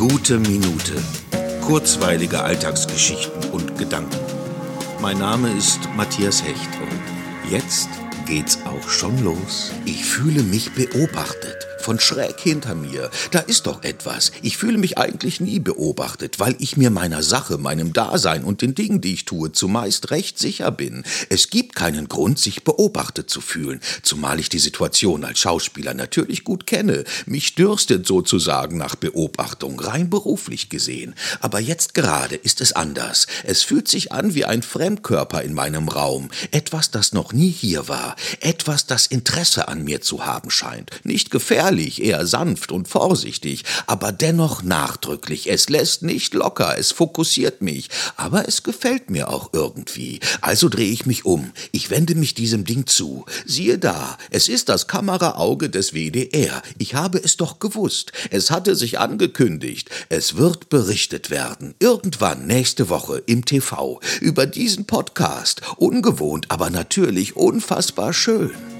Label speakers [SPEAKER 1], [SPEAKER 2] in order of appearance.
[SPEAKER 1] Gute Minute. Kurzweilige Alltagsgeschichten und Gedanken. Mein Name ist Matthias Hecht und jetzt geht's auch schon los. Ich fühle mich beobachtet von schräg hinter mir. Da ist doch etwas. Ich fühle mich eigentlich nie beobachtet, weil ich mir meiner Sache, meinem Dasein und den Dingen, die ich tue, zumeist recht sicher bin. Es gibt keinen Grund, sich beobachtet zu fühlen, zumal ich die Situation als Schauspieler natürlich gut kenne. Mich dürstet sozusagen nach Beobachtung, rein beruflich gesehen. Aber jetzt gerade ist es anders. Es fühlt sich an wie ein Fremdkörper in meinem Raum. Etwas, das noch nie hier war. Etwas, das Interesse an mir zu haben scheint. Nicht gefährlich gefährlich, eher sanft und vorsichtig, aber dennoch nachdrücklich. Es lässt nicht locker, es fokussiert mich, aber es gefällt mir auch irgendwie. Also drehe ich mich um. Ich wende mich diesem Ding zu. Siehe da, es ist das Kameraauge des WDR. Ich habe es doch gewusst. Es hatte sich angekündigt. Es wird berichtet werden. Irgendwann nächste Woche im TV über diesen Podcast. Ungewohnt, aber natürlich unfassbar schön.